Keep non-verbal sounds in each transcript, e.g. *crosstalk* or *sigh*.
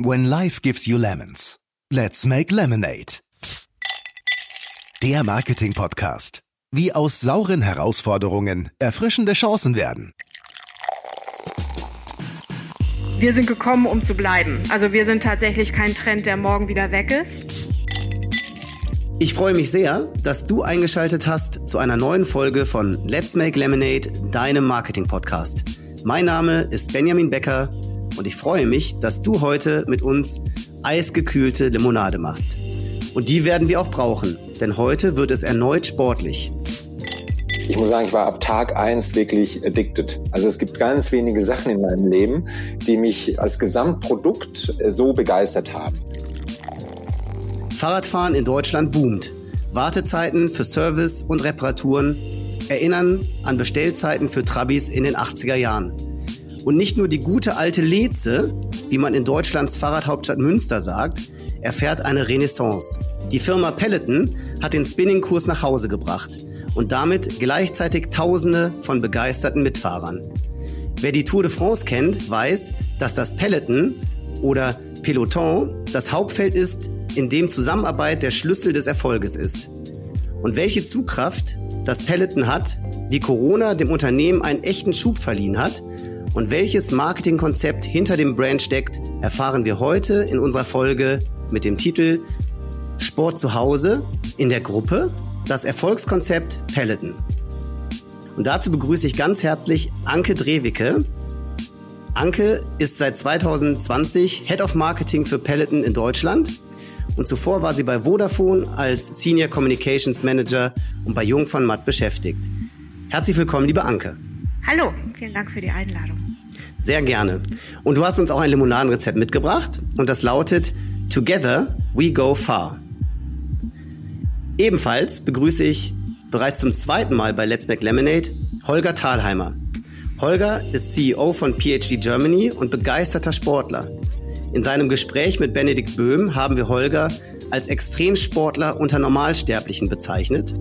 When life gives you lemons, let's make lemonade. Der Marketing-Podcast. Wie aus sauren Herausforderungen erfrischende Chancen werden. Wir sind gekommen, um zu bleiben. Also wir sind tatsächlich kein Trend, der morgen wieder weg ist. Ich freue mich sehr, dass du eingeschaltet hast zu einer neuen Folge von Let's Make Lemonade, deinem Marketing-Podcast. Mein Name ist Benjamin Becker und ich freue mich, dass du heute mit uns eisgekühlte Limonade machst. Und die werden wir auch brauchen, denn heute wird es erneut sportlich. Ich muss sagen, ich war ab Tag eins wirklich addicted. Also es gibt ganz wenige Sachen in meinem Leben, die mich als Gesamtprodukt so begeistert haben. Fahrradfahren in Deutschland boomt. Wartezeiten für Service und Reparaturen erinnern an Bestellzeiten für Trabis in den 80er Jahren. Und nicht nur die gute alte Leze, wie man in Deutschlands Fahrradhauptstadt Münster sagt, erfährt eine Renaissance. Die Firma Peloton hat den Spinningkurs nach Hause gebracht und damit gleichzeitig Tausende von begeisterten Mitfahrern. Wer die Tour de France kennt, weiß, dass das Peloton oder Peloton das Hauptfeld ist, in dem Zusammenarbeit der Schlüssel des Erfolges ist. Und welche Zugkraft das Peloton hat, wie Corona dem Unternehmen einen echten Schub verliehen hat und welches Marketingkonzept hinter dem Brand steckt, erfahren wir heute in unserer Folge mit dem Titel Sport zu Hause in der Gruppe, das Erfolgskonzept Peloton. Und dazu begrüße ich ganz herzlich Anke Drewicke. Anke ist seit 2020 Head of Marketing für Peloton in Deutschland und zuvor war sie bei Vodafone als Senior Communications Manager und bei Jung von Matt beschäftigt. Herzlich willkommen, liebe Anke. Hallo, vielen Dank für die Einladung. Sehr gerne. Und du hast uns auch ein Limonadenrezept mitgebracht und das lautet Together we go far. Ebenfalls begrüße ich bereits zum zweiten Mal bei Let's Make Lemonade Holger Thalheimer. Holger ist CEO von PhD Germany und begeisterter Sportler. In seinem Gespräch mit Benedikt Böhm haben wir Holger als Extremsportler unter Normalsterblichen bezeichnet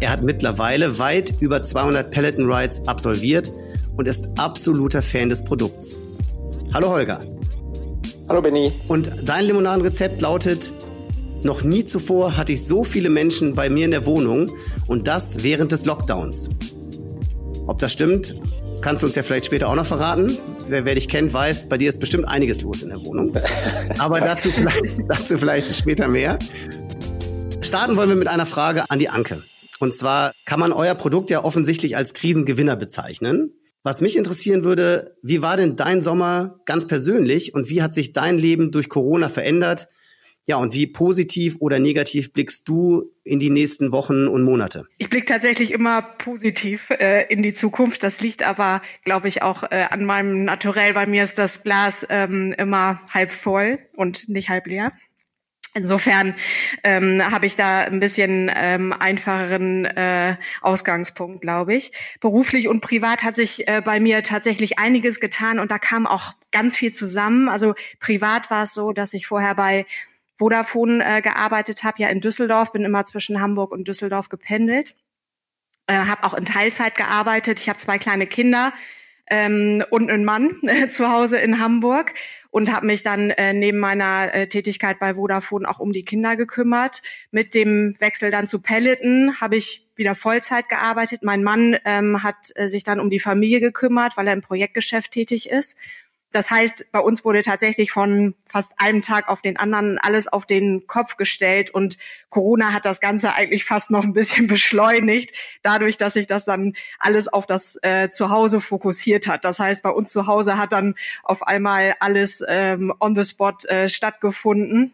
er hat mittlerweile weit über 200 Peloton Rides absolviert und ist absoluter Fan des Produkts. Hallo Holger. Hallo Benny. Und dein Limonadenrezept lautet, noch nie zuvor hatte ich so viele Menschen bei mir in der Wohnung und das während des Lockdowns. Ob das stimmt, kannst du uns ja vielleicht später auch noch verraten. Wer, wer dich kennt, weiß, bei dir ist bestimmt einiges los in der Wohnung. *laughs* Aber dazu vielleicht, dazu vielleicht später mehr. Starten wollen wir mit einer Frage an die Anke. Und zwar kann man euer Produkt ja offensichtlich als Krisengewinner bezeichnen. Was mich interessieren würde, wie war denn dein Sommer ganz persönlich und wie hat sich dein Leben durch Corona verändert? Ja, und wie positiv oder negativ blickst du in die nächsten Wochen und Monate? Ich blicke tatsächlich immer positiv äh, in die Zukunft. Das liegt aber, glaube ich, auch äh, an meinem Naturell. Bei mir ist das Glas ähm, immer halb voll und nicht halb leer. Insofern ähm, habe ich da ein bisschen ähm, einfacheren äh, Ausgangspunkt, glaube ich. Beruflich und privat hat sich äh, bei mir tatsächlich einiges getan und da kam auch ganz viel zusammen. Also privat war es so, dass ich vorher bei Vodafone äh, gearbeitet habe, ja in Düsseldorf, bin immer zwischen Hamburg und Düsseldorf gependelt, äh, habe auch in Teilzeit gearbeitet. Ich habe zwei kleine Kinder ähm, und einen Mann *laughs* äh, zu Hause in Hamburg und habe mich dann äh, neben meiner äh, Tätigkeit bei Vodafone auch um die Kinder gekümmert. Mit dem Wechsel dann zu Peloton habe ich wieder Vollzeit gearbeitet. Mein Mann ähm, hat äh, sich dann um die Familie gekümmert, weil er im Projektgeschäft tätig ist. Das heißt, bei uns wurde tatsächlich von fast einem Tag auf den anderen alles auf den Kopf gestellt und Corona hat das Ganze eigentlich fast noch ein bisschen *laughs* beschleunigt, dadurch, dass sich das dann alles auf das äh, Zuhause fokussiert hat. Das heißt, bei uns zu Hause hat dann auf einmal alles ähm, on the spot äh, stattgefunden.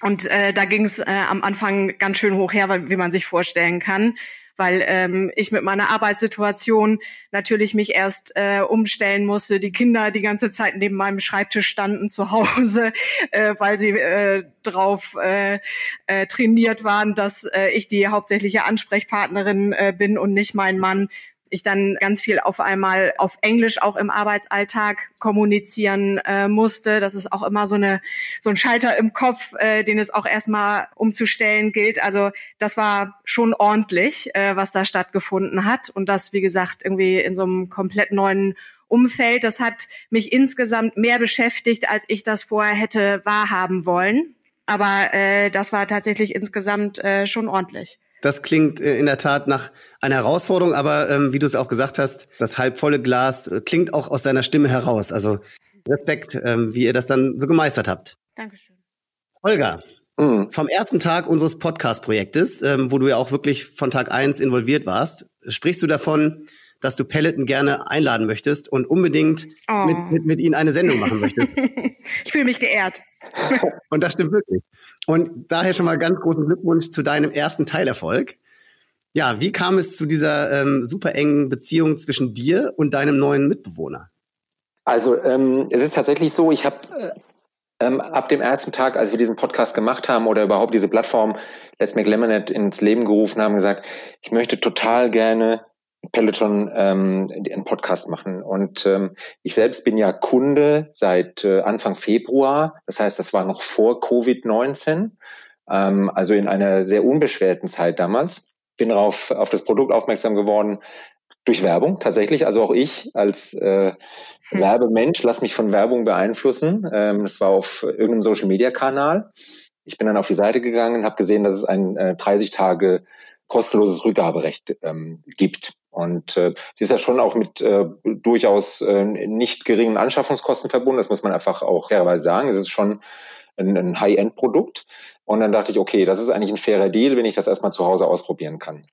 Und äh, da ging es äh, am Anfang ganz schön hoch her, wie man sich vorstellen kann weil ähm, ich mit meiner Arbeitssituation natürlich mich erst äh, umstellen musste. Die Kinder die ganze Zeit neben meinem Schreibtisch standen zu Hause, äh, weil sie äh, drauf äh, äh, trainiert waren, dass äh, ich die hauptsächliche Ansprechpartnerin äh, bin und nicht mein Mann ich dann ganz viel auf einmal auf Englisch auch im Arbeitsalltag kommunizieren äh, musste. Das ist auch immer so eine so ein Schalter im Kopf, äh, den es auch erstmal umzustellen gilt. Also das war schon ordentlich, äh, was da stattgefunden hat und das wie gesagt irgendwie in so einem komplett neuen Umfeld. Das hat mich insgesamt mehr beschäftigt, als ich das vorher hätte wahrhaben wollen. Aber äh, das war tatsächlich insgesamt äh, schon ordentlich. Das klingt äh, in der Tat nach einer Herausforderung, aber ähm, wie du es auch gesagt hast, das halbvolle Glas äh, klingt auch aus deiner Stimme heraus. Also Respekt, ähm, wie ihr das dann so gemeistert habt. Dankeschön. Holger, mhm. vom ersten Tag unseres Podcast-Projektes, ähm, wo du ja auch wirklich von Tag eins involviert warst, sprichst du davon, dass du Peloton gerne einladen möchtest und unbedingt oh. mit, mit, mit ihnen eine Sendung machen möchtest. *laughs* ich fühle mich geehrt. *laughs* und das stimmt wirklich. Und daher schon mal ganz großen Glückwunsch zu deinem ersten Teilerfolg. Ja, wie kam es zu dieser ähm, super engen Beziehung zwischen dir und deinem neuen Mitbewohner? Also ähm, es ist tatsächlich so, ich habe äh, ähm, ab dem ersten Tag, als wir diesen Podcast gemacht haben oder überhaupt diese Plattform Let's Make Lemonade ins Leben gerufen haben, gesagt, ich möchte total gerne Peloton ähm, einen Podcast machen. Und ähm, ich selbst bin ja Kunde seit äh, Anfang Februar. Das heißt, das war noch vor Covid-19, ähm, also in einer sehr unbeschwerten Zeit damals. Bin darauf auf das Produkt aufmerksam geworden durch Werbung tatsächlich. Also auch ich als äh, hm. Werbemensch lasse mich von Werbung beeinflussen. Ähm, das war auf irgendeinem Social-Media-Kanal. Ich bin dann auf die Seite gegangen, habe gesehen, dass es ein äh, 30 Tage kostenloses Rückgaberecht ähm, gibt. Und äh, sie ist ja schon auch mit äh, durchaus äh, nicht geringen Anschaffungskosten verbunden. Das muss man einfach auch fairerweise sagen. Es ist schon ein, ein High-End-Produkt. Und dann dachte ich, okay, das ist eigentlich ein fairer Deal, wenn ich das erstmal zu Hause ausprobieren kann.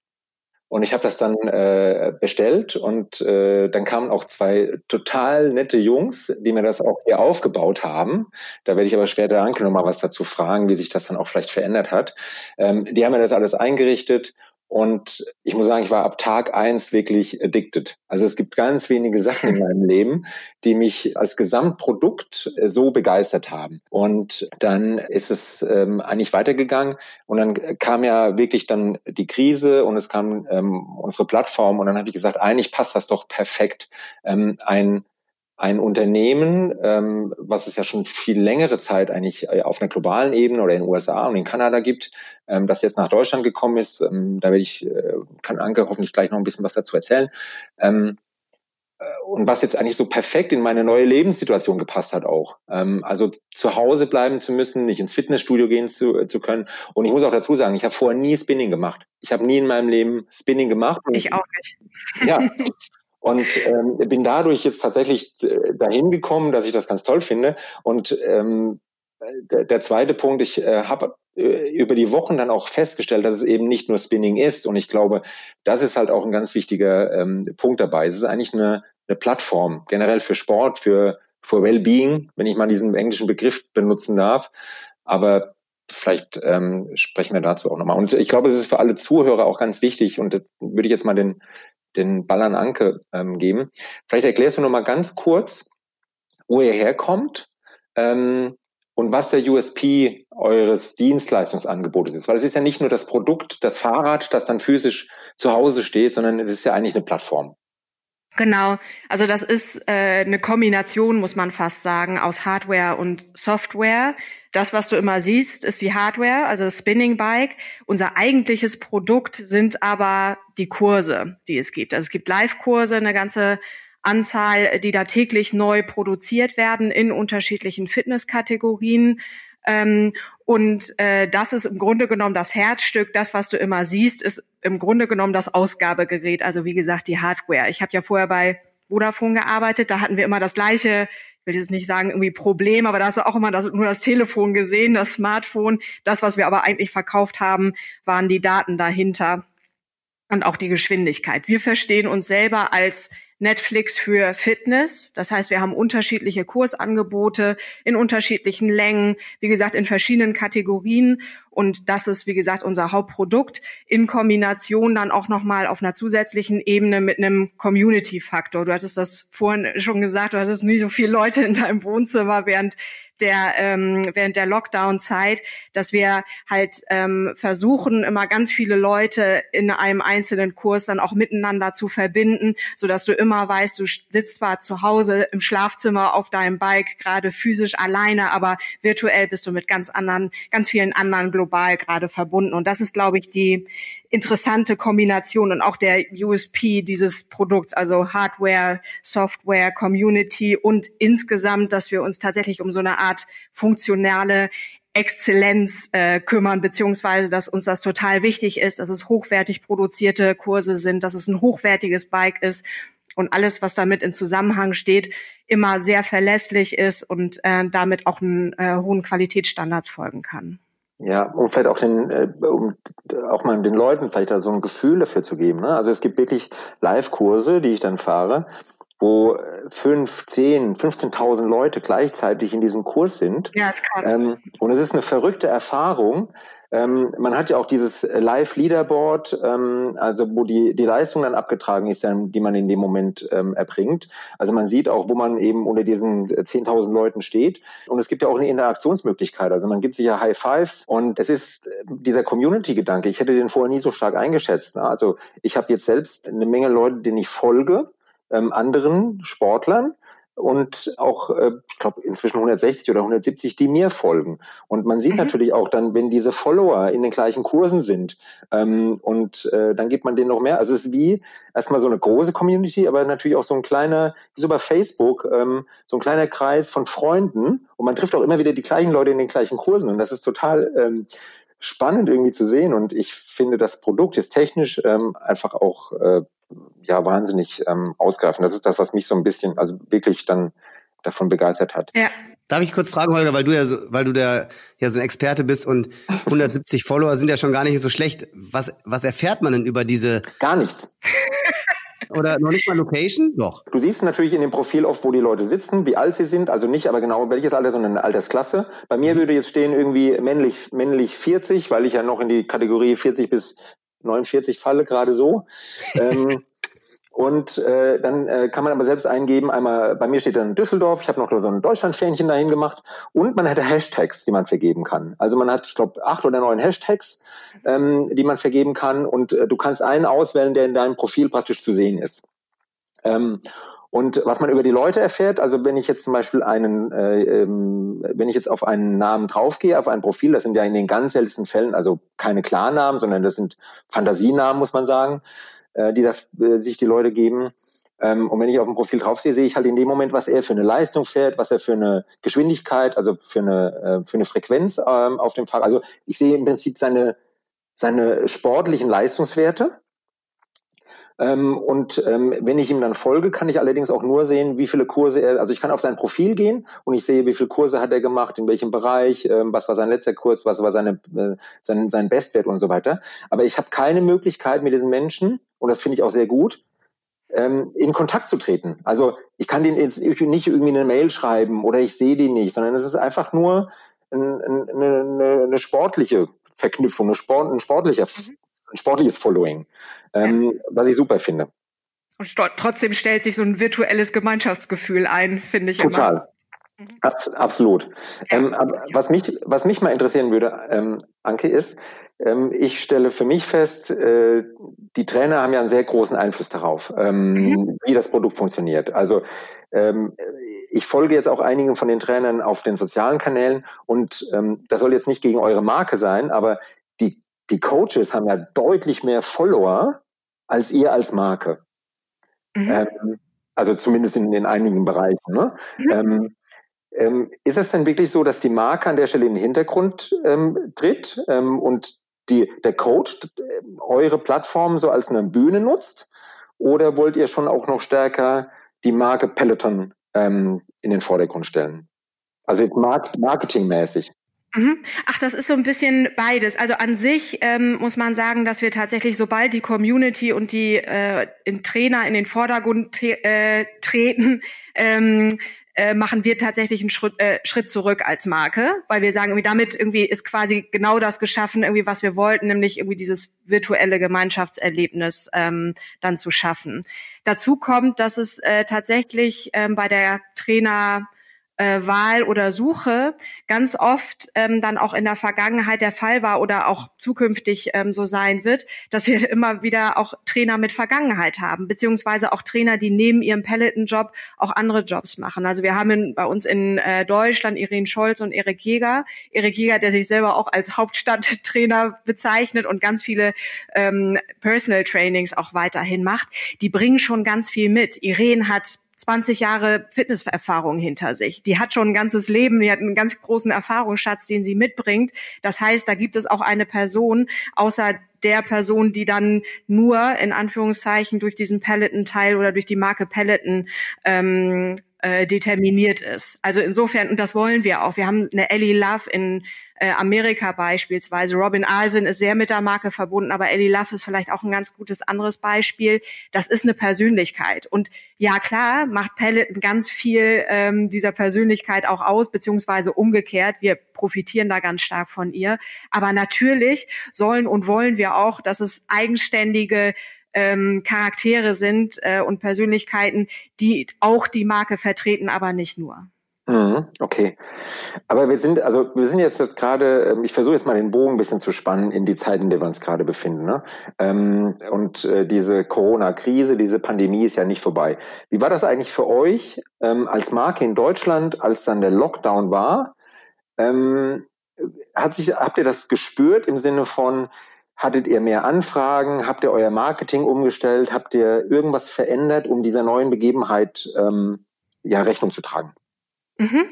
Und ich habe das dann äh, bestellt und äh, dann kamen auch zwei total nette Jungs, die mir das auch hier aufgebaut haben. Da werde ich aber später Anke noch mal was dazu fragen, wie sich das dann auch vielleicht verändert hat. Ähm, die haben mir das alles eingerichtet und ich muss sagen, ich war ab Tag eins wirklich addicted. Also es gibt ganz wenige Sachen in meinem Leben, die mich als Gesamtprodukt äh, so begeistert haben. Und dann ist es ähm, eigentlich weitergegangen und dann kam ja wirklich dann die Krise und es kam ähm, unsere Plattform und dann habe ich gesagt, eigentlich passt das doch perfekt. Ähm, ein ein Unternehmen, ähm, was es ja schon viel längere Zeit eigentlich äh, auf einer globalen Ebene oder in den USA und in Kanada gibt, ähm, das jetzt nach Deutschland gekommen ist. Ähm, da werde ich, äh, kann Anke hoffentlich gleich noch ein bisschen was dazu erzählen. Ähm, äh, und was jetzt eigentlich so perfekt in meine neue Lebenssituation gepasst hat auch. Ähm, also zu Hause bleiben zu müssen, nicht ins Fitnessstudio gehen zu, äh, zu können. Und ich muss auch dazu sagen, ich habe vorher nie Spinning gemacht. Ich habe nie in meinem Leben Spinning gemacht. Ich auch nicht. Ja, *laughs* Und ähm, bin dadurch jetzt tatsächlich äh, dahin gekommen, dass ich das ganz toll finde. Und ähm, der, zweite Punkt, ich äh, habe äh, über die Wochen dann auch festgestellt, dass es eben nicht nur Spinning ist. Und ich glaube, das ist halt auch ein ganz wichtiger ähm, Punkt dabei. Es ist eigentlich eine, eine Plattform, generell für Sport, für, für Wellbeing, wenn ich mal diesen englischen Begriff benutzen darf. Aber vielleicht ähm, sprechen wir dazu auch nochmal. Und ich glaube, es ist für alle Zuhörer auch ganz wichtig, und würde ich jetzt mal den, den Ball an Anke ähm, geben. Vielleicht erklärst du noch mal ganz kurz, wo ihr herkommt ähm, und was der USP eures Dienstleistungsangebotes ist. Weil es ist ja nicht nur das Produkt, das Fahrrad, das dann physisch zu Hause steht, sondern es ist ja eigentlich eine Plattform. Genau, also das ist äh, eine Kombination, muss man fast sagen, aus Hardware und Software. Das, was du immer siehst, ist die Hardware, also das Spinning Bike. Unser eigentliches Produkt sind aber die Kurse, die es gibt. Also es gibt Live-Kurse, eine ganze Anzahl, die da täglich neu produziert werden in unterschiedlichen Fitnesskategorien. Ähm, und äh, das ist im Grunde genommen das Herzstück. Das, was du immer siehst, ist im Grunde genommen das Ausgabegerät. Also wie gesagt, die Hardware. Ich habe ja vorher bei Vodafone gearbeitet. Da hatten wir immer das gleiche ich will jetzt nicht sagen irgendwie Problem, aber da hast du auch immer das, nur das Telefon gesehen, das Smartphone. Das, was wir aber eigentlich verkauft haben, waren die Daten dahinter und auch die Geschwindigkeit. Wir verstehen uns selber als Netflix für Fitness. Das heißt, wir haben unterschiedliche Kursangebote in unterschiedlichen Längen, wie gesagt, in verschiedenen Kategorien. Und das ist, wie gesagt, unser Hauptprodukt in Kombination dann auch nochmal auf einer zusätzlichen Ebene mit einem Community-Faktor. Du hattest das vorhin schon gesagt, du hattest nie so viele Leute in deinem Wohnzimmer, während der ähm, während der Lockdown-Zeit, dass wir halt ähm, versuchen, immer ganz viele Leute in einem einzelnen Kurs dann auch miteinander zu verbinden, so dass du immer weißt, du sitzt zwar zu Hause im Schlafzimmer auf deinem Bike, gerade physisch alleine, aber virtuell bist du mit ganz anderen, ganz vielen anderen global gerade verbunden. Und das ist, glaube ich, die interessante Kombination und auch der USP dieses Produkts, also Hardware, Software, Community und insgesamt, dass wir uns tatsächlich um so eine Art funktionale Exzellenz äh, kümmern, beziehungsweise dass uns das total wichtig ist, dass es hochwertig produzierte Kurse sind, dass es ein hochwertiges Bike ist und alles, was damit in Zusammenhang steht, immer sehr verlässlich ist und äh, damit auch einen äh, hohen Qualitätsstandards folgen kann. Ja, und vielleicht auch den, äh, um auch mal den Leuten vielleicht da so ein Gefühl dafür zu geben. Ne? Also es gibt wirklich Live-Kurse, die ich dann fahre, wo fünf, zehn, 15.000 Leute gleichzeitig in diesem Kurs sind. Ja, ist krass. Ähm, und es ist eine verrückte Erfahrung. Ähm, man hat ja auch dieses Live-Leaderboard, ähm, also wo die, die Leistung dann abgetragen ist, die man in dem Moment ähm, erbringt. Also man sieht auch, wo man eben unter diesen 10.000 Leuten steht. Und es gibt ja auch eine Interaktionsmöglichkeit. Also man gibt sich ja High Fives und es ist dieser Community-Gedanke. Ich hätte den vorher nie so stark eingeschätzt. Also ich habe jetzt selbst eine Menge Leute, denen ich folge ähm, anderen Sportlern und auch, äh, ich glaube, inzwischen 160 oder 170, die mir folgen. Und man sieht mhm. natürlich auch dann, wenn diese Follower in den gleichen Kursen sind ähm, und äh, dann gibt man denen noch mehr. Also es ist wie erstmal so eine große Community, aber natürlich auch so ein kleiner, wie so bei Facebook, ähm, so ein kleiner Kreis von Freunden und man trifft auch immer wieder die gleichen Leute in den gleichen Kursen und das ist total ähm, spannend irgendwie zu sehen und ich finde, das Produkt ist technisch ähm, einfach auch äh, ja wahnsinnig ähm, ausgreifen. Das ist das, was mich so ein bisschen, also wirklich dann davon begeistert hat. Ja. Darf ich kurz fragen, Holger, weil du ja so, weil du der ja so ein Experte bist und 170 Follower sind ja schon gar nicht so schlecht. Was, was erfährt man denn über diese? Gar nichts. Oder noch nicht mal Location? Doch. Du siehst natürlich in dem Profil oft, wo die Leute sitzen, wie alt sie sind, also nicht aber genau welches Alter, sondern eine Altersklasse. Bei mir mhm. würde jetzt stehen irgendwie männlich, männlich 40, weil ich ja noch in die Kategorie 40 bis 49 falle, gerade so. ähm, *laughs* und äh, dann äh, kann man aber selbst eingeben, einmal bei mir steht dann Düsseldorf, ich habe noch so ein Deutschlandfähnchen dahin gemacht und man hätte Hashtags, die man vergeben kann. Also man hat, ich glaube, acht oder neun Hashtags, ähm, die man vergeben kann und äh, du kannst einen auswählen, der in deinem Profil praktisch zu sehen ist. Ähm, und was man über die Leute erfährt, also wenn ich jetzt zum Beispiel einen, äh, ähm, wenn ich jetzt auf einen Namen draufgehe, auf ein Profil, das sind ja in den ganz seltensten Fällen also keine Klarnamen, sondern das sind Fantasienamen, muss man sagen, äh, die da, äh, sich die Leute geben. Ähm, und wenn ich auf dem Profil draufsehe, sehe ich halt in dem Moment, was er für eine Leistung fährt, was er für eine Geschwindigkeit, also für eine, äh, für eine Frequenz ähm, auf dem Fahrrad. Also ich sehe im Prinzip seine, seine sportlichen Leistungswerte ähm, und ähm, wenn ich ihm dann folge, kann ich allerdings auch nur sehen, wie viele Kurse er, also ich kann auf sein Profil gehen und ich sehe, wie viele Kurse hat er gemacht, in welchem Bereich, ähm, was war sein letzter Kurs, was war seine, äh, sein, sein Bestwert und so weiter. Aber ich habe keine Möglichkeit mit diesen Menschen, und das finde ich auch sehr gut, ähm, in Kontakt zu treten. Also ich kann den jetzt nicht irgendwie eine Mail schreiben oder ich sehe den nicht, sondern es ist einfach nur eine, eine, eine sportliche Verknüpfung, eine Sport, ein sportlicher mhm ein sportliches Following, ähm, was ich super finde. Und trotzdem stellt sich so ein virtuelles Gemeinschaftsgefühl ein, finde ich Total. immer. Abs absolut. Ja. Ähm, was, mich, was mich mal interessieren würde, ähm, Anke, ist, ähm, ich stelle für mich fest, äh, die Trainer haben ja einen sehr großen Einfluss darauf, ähm, mhm. wie das Produkt funktioniert. Also ähm, ich folge jetzt auch einigen von den Trainern auf den sozialen Kanälen und ähm, das soll jetzt nicht gegen eure Marke sein, aber die Coaches haben ja deutlich mehr Follower als ihr als Marke. Mhm. Ähm, also zumindest in, in einigen Bereichen. Ne? Mhm. Ähm, ähm, ist es denn wirklich so, dass die Marke an der Stelle in den Hintergrund ähm, tritt ähm, und die, der Coach äh, eure Plattform so als eine Bühne nutzt? Oder wollt ihr schon auch noch stärker die Marke Peloton in den Vordergrund stellen? Also marketingmäßig. Mhm. Ach, das ist so ein bisschen beides. Also an sich ähm, muss man sagen, dass wir tatsächlich, sobald die Community und die äh, in Trainer in den Vordergrund äh, treten, ähm, äh, machen wir tatsächlich einen Schritt, äh, Schritt zurück als Marke, weil wir sagen, irgendwie damit irgendwie ist quasi genau das geschaffen, irgendwie was wir wollten, nämlich irgendwie dieses virtuelle Gemeinschaftserlebnis ähm, dann zu schaffen. Dazu kommt, dass es äh, tatsächlich ähm, bei der Trainer äh, Wahl oder Suche ganz oft ähm, dann auch in der Vergangenheit der Fall war oder auch zukünftig ähm, so sein wird, dass wir immer wieder auch Trainer mit Vergangenheit haben, beziehungsweise auch Trainer, die neben ihrem Peloton-Job auch andere Jobs machen. Also wir haben in, bei uns in äh, Deutschland Irene Scholz und Erik Jäger. Erik Jäger, der sich selber auch als Hauptstadttrainer bezeichnet und ganz viele ähm, Personal Trainings auch weiterhin macht. Die bringen schon ganz viel mit. Irene hat 20 Jahre Fitnesserfahrung hinter sich. Die hat schon ein ganzes Leben, die hat einen ganz großen Erfahrungsschatz, den sie mitbringt. Das heißt, da gibt es auch eine Person, außer der Person, die dann nur in Anführungszeichen durch diesen Peloton-Teil oder durch die Marke Peloton ähm, äh, determiniert ist. Also insofern, und das wollen wir auch. Wir haben eine Ellie Love in äh, Amerika beispielsweise. Robin Arsen ist sehr mit der Marke verbunden, aber Ellie Love ist vielleicht auch ein ganz gutes anderes Beispiel. Das ist eine Persönlichkeit. Und ja, klar, macht Peloton ganz viel ähm, dieser Persönlichkeit auch aus, beziehungsweise umgekehrt. Wir profitieren da ganz stark von ihr. Aber natürlich sollen und wollen wir auch, dass es eigenständige ähm, Charaktere sind äh, und Persönlichkeiten, die auch die Marke vertreten, aber nicht nur. Mhm, okay. Aber wir sind, also wir sind jetzt gerade, ähm, ich versuche jetzt mal den Bogen ein bisschen zu spannen in die Zeiten, in der wir uns gerade befinden. Ne? Ähm, und äh, diese Corona-Krise, diese Pandemie ist ja nicht vorbei. Wie war das eigentlich für euch ähm, als Marke in Deutschland, als dann der Lockdown war? hat sich, habt ihr das gespürt im Sinne von, Hattet ihr mehr Anfragen? Habt ihr euer Marketing umgestellt? Habt ihr irgendwas verändert, um dieser neuen Begebenheit ähm, ja, Rechnung zu tragen? Mhm.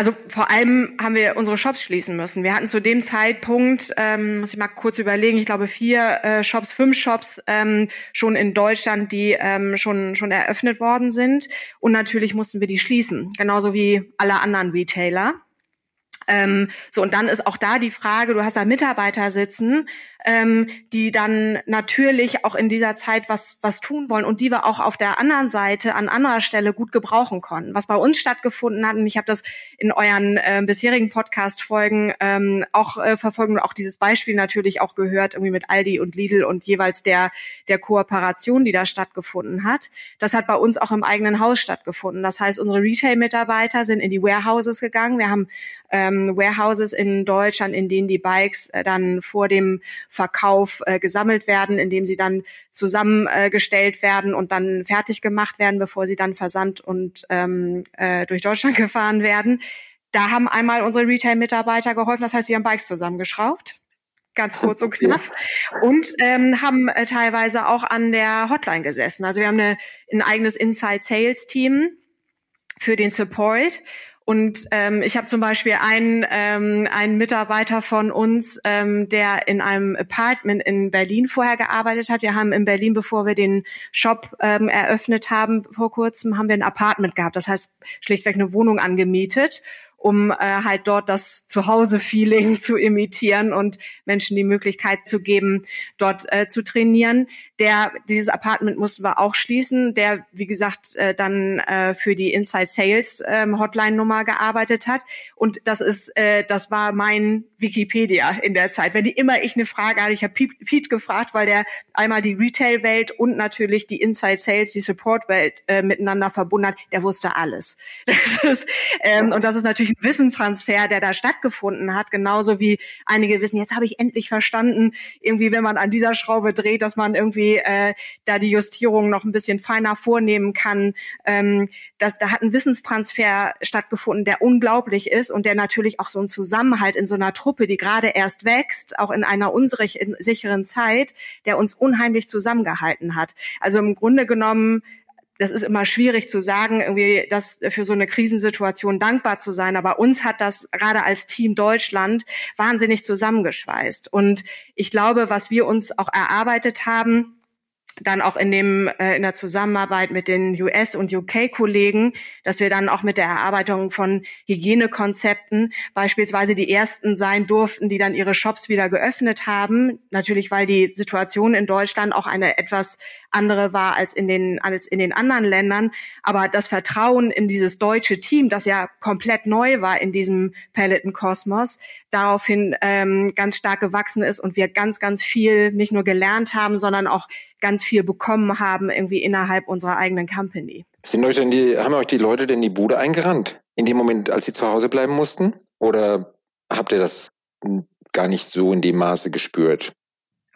Also vor allem haben wir unsere Shops schließen müssen. Wir hatten zu dem Zeitpunkt, ähm, muss ich mal kurz überlegen, ich glaube vier äh, Shops, fünf Shops ähm, schon in Deutschland, die ähm, schon schon eröffnet worden sind. Und natürlich mussten wir die schließen, genauso wie alle anderen Retailer. Ähm, so, und dann ist auch da die Frage, du hast da Mitarbeiter sitzen, ähm, die dann natürlich auch in dieser Zeit was, was tun wollen und die wir auch auf der anderen Seite an anderer Stelle gut gebrauchen konnten. Was bei uns stattgefunden hat, und ich habe das in euren äh, bisherigen Podcast-Folgen ähm, auch äh, verfolgt und auch dieses Beispiel natürlich auch gehört, irgendwie mit Aldi und Lidl und jeweils der, der Kooperation, die da stattgefunden hat. Das hat bei uns auch im eigenen Haus stattgefunden. Das heißt, unsere Retail-Mitarbeiter sind in die Warehouses gegangen. Wir haben ähm, Warehouses in Deutschland, in denen die Bikes äh, dann vor dem Verkauf äh, gesammelt werden, indem sie dann zusammengestellt äh, werden und dann fertig gemacht werden, bevor sie dann versandt und ähm, äh, durch Deutschland *laughs* gefahren werden. Da haben einmal unsere Retail-Mitarbeiter geholfen, das heißt, sie haben Bikes zusammengeschraubt ganz kurz und *laughs* knapp. Und ähm, haben äh, teilweise auch an der Hotline gesessen. Also wir haben eine, ein eigenes Inside Sales Team für den Support und ähm, ich habe zum Beispiel einen, ähm, einen Mitarbeiter von uns, ähm, der in einem Apartment in Berlin vorher gearbeitet hat. Wir haben in Berlin, bevor wir den Shop ähm, eröffnet haben, vor kurzem, haben wir ein Apartment gehabt. Das heißt schlichtweg eine Wohnung angemietet um äh, halt dort das Zuhause-Feeling *laughs* zu imitieren und Menschen die Möglichkeit zu geben, dort äh, zu trainieren. Der dieses Apartment mussten wir auch schließen, der wie gesagt äh, dann äh, für die Inside Sales ähm, Hotline Nummer gearbeitet hat und das ist äh, das war mein Wikipedia in der Zeit. Wenn die immer ich eine Frage hatte, ich habe Pete gefragt, weil der einmal die Retail Welt und natürlich die Inside Sales, die Support Welt äh, miteinander verbunden hat, der wusste alles. *laughs* Das ist, ähm, und das ist natürlich ein Wissenstransfer, der da stattgefunden hat, genauso wie einige wissen, jetzt habe ich endlich verstanden, irgendwie, wenn man an dieser Schraube dreht, dass man irgendwie äh, da die Justierung noch ein bisschen feiner vornehmen kann. Ähm, das, da hat ein Wissenstransfer stattgefunden, der unglaublich ist und der natürlich auch so ein Zusammenhalt in so einer Truppe, die gerade erst wächst, auch in einer unsicheren Zeit, der uns unheimlich zusammengehalten hat. Also im Grunde genommen das ist immer schwierig zu sagen, irgendwie das für so eine Krisensituation dankbar zu sein. Aber uns hat das gerade als Team Deutschland wahnsinnig zusammengeschweißt. Und ich glaube, was wir uns auch erarbeitet haben, dann auch in dem äh, in der Zusammenarbeit mit den US und UK Kollegen, dass wir dann auch mit der Erarbeitung von Hygienekonzepten beispielsweise die ersten sein durften, die dann ihre Shops wieder geöffnet haben, natürlich weil die Situation in Deutschland auch eine etwas andere war als in den, als in den anderen Ländern. Aber das Vertrauen in dieses deutsche Team, das ja komplett neu war in diesem Peloton-Kosmos, daraufhin ähm, ganz stark gewachsen ist und wir ganz, ganz viel nicht nur gelernt haben, sondern auch ganz viel bekommen haben irgendwie innerhalb unserer eigenen Company. Sind euch denn die, haben euch die Leute denn die Bude eingerannt? In dem Moment, als sie zu Hause bleiben mussten? Oder habt ihr das gar nicht so in dem Maße gespürt?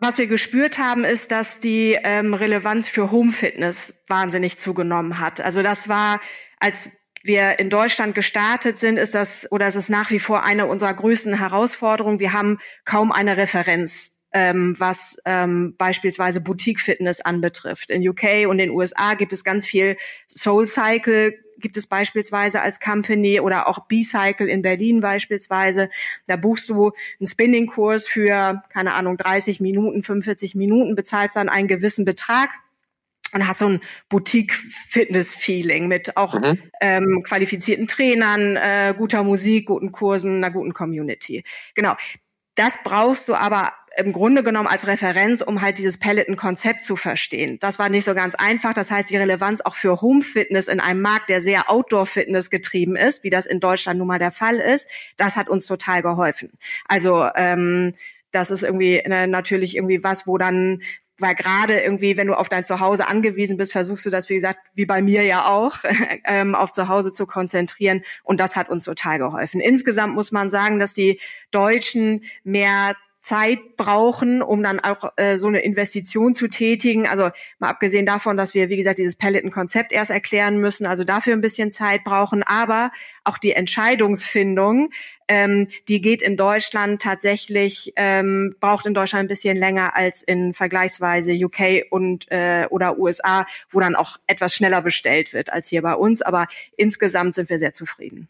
Was wir gespürt haben, ist, dass die ähm, Relevanz für Home Fitness wahnsinnig zugenommen hat. Also das war, als wir in Deutschland gestartet sind, ist das oder ist es nach wie vor eine unserer größten Herausforderungen. Wir haben kaum eine Referenz ähm, was ähm, beispielsweise Boutique-Fitness anbetrifft. In UK und den USA gibt es ganz viel Soul Cycle, gibt es beispielsweise als Company oder auch B-Cycle in Berlin beispielsweise. Da buchst du einen Spinning-Kurs für, keine Ahnung, 30 Minuten, 45 Minuten, bezahlst dann einen gewissen Betrag und hast so ein Boutique-Fitness-Feeling mit auch mhm. ähm, qualifizierten Trainern, äh, guter Musik, guten Kursen, einer guten Community. Genau. Das brauchst du aber im Grunde genommen als Referenz, um halt dieses Peloton-Konzept zu verstehen. Das war nicht so ganz einfach. Das heißt, die Relevanz auch für Home-Fitness in einem Markt, der sehr Outdoor-Fitness getrieben ist, wie das in Deutschland nun mal der Fall ist, das hat uns total geholfen. Also ähm, das ist irgendwie äh, natürlich irgendwie was, wo dann weil gerade irgendwie, wenn du auf dein Zuhause angewiesen bist, versuchst du das, wie gesagt, wie bei mir ja auch, *laughs* ähm, auf Zuhause zu konzentrieren. Und das hat uns total geholfen. Insgesamt muss man sagen, dass die Deutschen mehr Zeit brauchen, um dann auch äh, so eine Investition zu tätigen. Also mal abgesehen davon, dass wir, wie gesagt, dieses Peloton-Konzept erst erklären müssen, also dafür ein bisschen Zeit brauchen, aber auch die Entscheidungsfindung, ähm, die geht in Deutschland tatsächlich, ähm, braucht in Deutschland ein bisschen länger als in vergleichsweise UK und äh, oder USA, wo dann auch etwas schneller bestellt wird als hier bei uns. Aber insgesamt sind wir sehr zufrieden.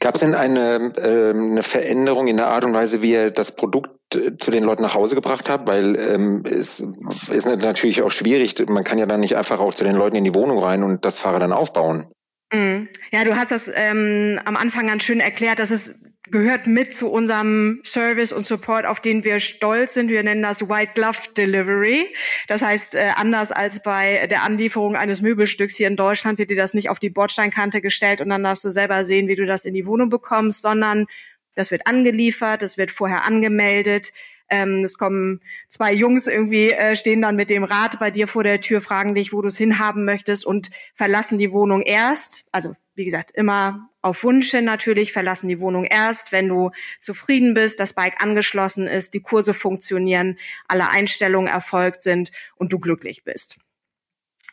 Gab es denn eine, äh, eine Veränderung in der Art und Weise, wie ihr das Produkt äh, zu den Leuten nach Hause gebracht habt? Weil ähm, es ist natürlich auch schwierig. Man kann ja dann nicht einfach auch zu den Leuten in die Wohnung rein und das Fahrrad dann aufbauen. Mhm. Ja, du hast das ähm, am Anfang ganz schön erklärt, dass es gehört mit zu unserem Service und Support, auf den wir stolz sind. Wir nennen das White Glove Delivery. Das heißt, äh, anders als bei der Anlieferung eines Möbelstücks hier in Deutschland wird dir das nicht auf die Bordsteinkante gestellt und dann darfst du selber sehen, wie du das in die Wohnung bekommst, sondern das wird angeliefert, das wird vorher angemeldet. Ähm, es kommen zwei Jungs irgendwie, äh, stehen dann mit dem Rad bei dir vor der Tür, fragen dich, wo du es hinhaben möchtest und verlassen die Wohnung erst. Also wie gesagt, immer auf Wunsch hin natürlich, verlassen die Wohnung erst, wenn du zufrieden bist, das Bike angeschlossen ist, die Kurse funktionieren, alle Einstellungen erfolgt sind und du glücklich bist.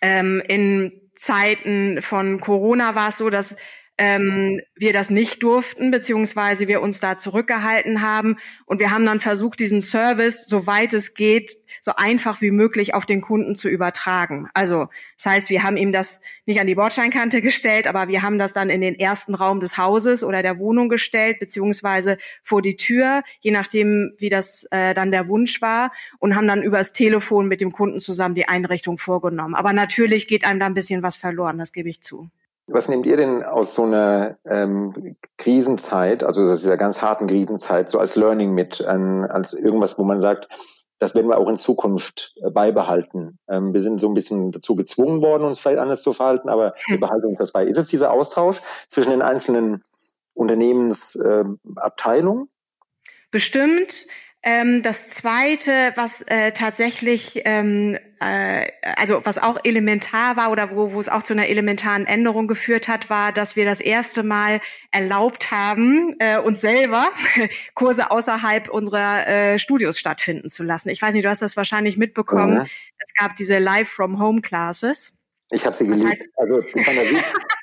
Ähm, in Zeiten von Corona war es so, dass ähm, wir das nicht durften, beziehungsweise wir uns da zurückgehalten haben. Und wir haben dann versucht, diesen Service, soweit es geht, so einfach wie möglich auf den Kunden zu übertragen. Also das heißt, wir haben ihm das nicht an die Bordsteinkante gestellt, aber wir haben das dann in den ersten Raum des Hauses oder der Wohnung gestellt, beziehungsweise vor die Tür, je nachdem, wie das äh, dann der Wunsch war, und haben dann übers Telefon mit dem Kunden zusammen die Einrichtung vorgenommen. Aber natürlich geht einem da ein bisschen was verloren, das gebe ich zu. Was nehmt ihr denn aus so einer ähm, Krisenzeit, also aus dieser ganz harten Krisenzeit, so als Learning mit, ähm, als irgendwas, wo man sagt, das werden wir auch in Zukunft äh, beibehalten. Ähm, wir sind so ein bisschen dazu gezwungen worden, uns vielleicht anders zu verhalten, aber wir hm. behalten uns das bei. Ist es dieser Austausch zwischen den einzelnen Unternehmensabteilungen? Ähm, Bestimmt. Ähm, das zweite, was äh, tatsächlich, ähm, äh, also was auch elementar war oder wo, wo es auch zu einer elementaren Änderung geführt hat, war, dass wir das erste Mal erlaubt haben, äh, uns selber *laughs* Kurse außerhalb unserer äh, Studios stattfinden zu lassen. Ich weiß nicht, du hast das wahrscheinlich mitbekommen. Mhm. Es gab diese Live from Home Classes. Ich habe sie gelesen. Also ich fand das *laughs*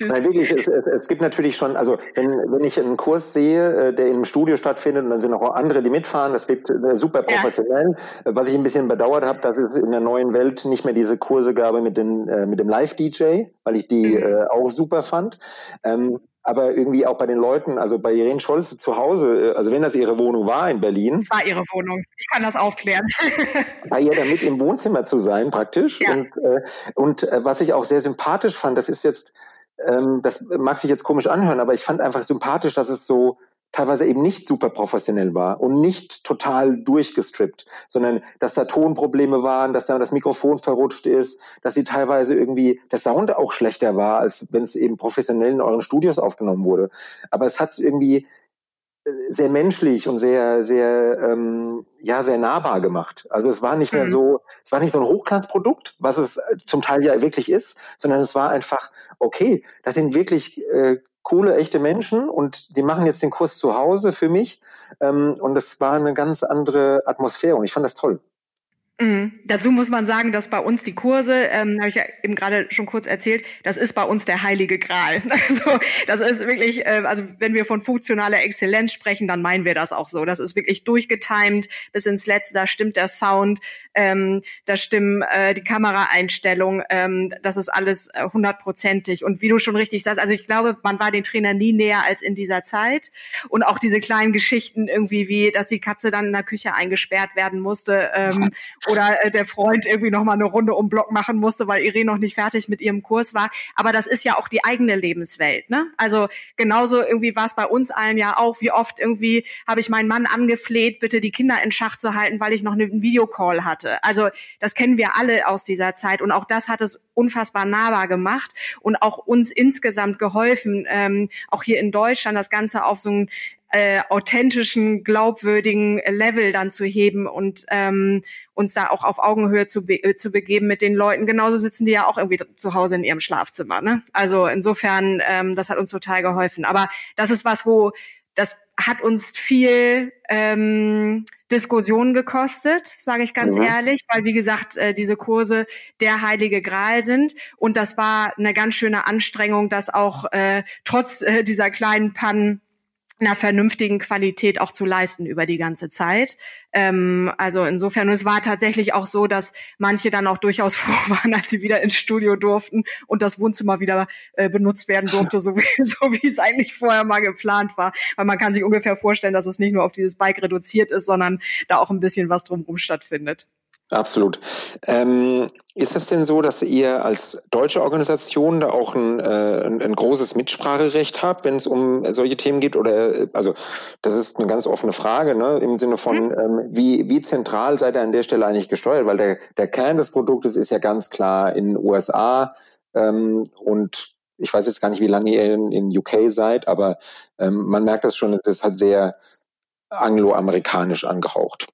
Nein, wirklich, es, es, es, gibt natürlich schon, also wenn, wenn ich einen Kurs sehe, äh, der in einem Studio stattfindet und dann sind auch andere, die mitfahren, das wirkt äh, super professionell. Ja. Was ich ein bisschen bedauert habe, dass es in der neuen Welt nicht mehr diese Kurse gab mit, den, äh, mit dem Live-DJ, weil ich die mhm. äh, auch super fand. Ähm, aber irgendwie auch bei den Leuten, also bei Irene Scholz zu Hause, also wenn das ihre Wohnung war in Berlin. Das war ihre Wohnung. Ich kann das aufklären. *laughs* bei ihr damit im Wohnzimmer zu sein praktisch. Ja. Und, äh, und äh, was ich auch sehr sympathisch fand, das ist jetzt ähm, das mag sich jetzt komisch anhören, aber ich fand einfach sympathisch, dass es so teilweise eben nicht super professionell war und nicht total durchgestrippt, sondern dass da Tonprobleme waren, dass da das Mikrofon verrutscht ist, dass sie teilweise irgendwie der Sound auch schlechter war, als wenn es eben professionell in euren Studios aufgenommen wurde. Aber es hat irgendwie sehr menschlich und sehr, sehr, ähm, ja, sehr nahbar gemacht. Also es war nicht mehr mhm. so, es war nicht so ein Hochglanzprodukt, was es äh, zum Teil ja wirklich ist, sondern es war einfach, okay, das sind wirklich äh, coole, echte Menschen und die machen jetzt den Kurs zu Hause für mich. Ähm, und das war eine ganz andere Atmosphäre und ich fand das toll. Mhm. Dazu muss man sagen, dass bei uns die Kurse, ähm, habe ich ja eben gerade schon kurz erzählt, das ist bei uns der heilige Gral. *laughs* Also das ist wirklich, äh, also wenn wir von funktionaler Exzellenz sprechen, dann meinen wir das auch so. Das ist wirklich durchgetimed bis ins Letzte. Da stimmt der Sound, ähm, da stimmen äh, die Kameraeinstellungen, ähm, das ist alles äh, hundertprozentig. Und wie du schon richtig sagst, also ich glaube, man war den Trainer nie näher als in dieser Zeit. Und auch diese kleinen Geschichten irgendwie wie, dass die Katze dann in der Küche eingesperrt werden musste. Ähm, oder äh, der Freund irgendwie noch mal eine Runde um Block machen musste, weil Irene noch nicht fertig mit ihrem Kurs war. Aber das ist ja auch die eigene Lebenswelt. Ne? Also genauso irgendwie war es bei uns allen ja auch. Wie oft irgendwie habe ich meinen Mann angefleht, bitte die Kinder in Schach zu halten, weil ich noch einen Videocall hatte. Also das kennen wir alle aus dieser Zeit und auch das hat es unfassbar nahbar gemacht und auch uns insgesamt geholfen, ähm, auch hier in Deutschland das Ganze auf so ein äh, authentischen, glaubwürdigen Level dann zu heben und ähm, uns da auch auf Augenhöhe zu, be äh, zu begeben mit den Leuten. Genauso sitzen die ja auch irgendwie zu Hause in ihrem Schlafzimmer. Ne? Also insofern, ähm, das hat uns total geholfen. Aber das ist was, wo das hat uns viel ähm, Diskussion gekostet, sage ich ganz. Mhm. ehrlich, weil wie gesagt äh, diese Kurse der heilige Gral sind und das war eine ganz schöne Anstrengung, das auch äh, trotz äh, dieser kleinen Pannen einer vernünftigen Qualität auch zu leisten über die ganze Zeit. Ähm, also insofern, es war tatsächlich auch so, dass manche dann auch durchaus *laughs* froh waren, als sie wieder ins Studio durften und das Wohnzimmer wieder äh, benutzt werden durfte, so wie, *laughs* so wie es eigentlich vorher mal geplant war. Weil man kann sich ungefähr vorstellen, dass es nicht nur auf dieses Bike reduziert ist, sondern da auch ein bisschen was drumherum stattfindet. Absolut. Ähm, ist es denn so, dass ihr als deutsche Organisation da auch ein, äh, ein, ein großes Mitspracherecht habt, wenn es um solche Themen geht? Oder also das ist eine ganz offene Frage, ne? Im Sinne von, mhm. ähm, wie, wie zentral seid ihr an der Stelle eigentlich gesteuert? Weil der, der Kern des Produktes ist ja ganz klar in den USA ähm, und ich weiß jetzt gar nicht, wie lange ihr in, in UK seid, aber ähm, man merkt das schon, es ist halt sehr angloamerikanisch angehaucht.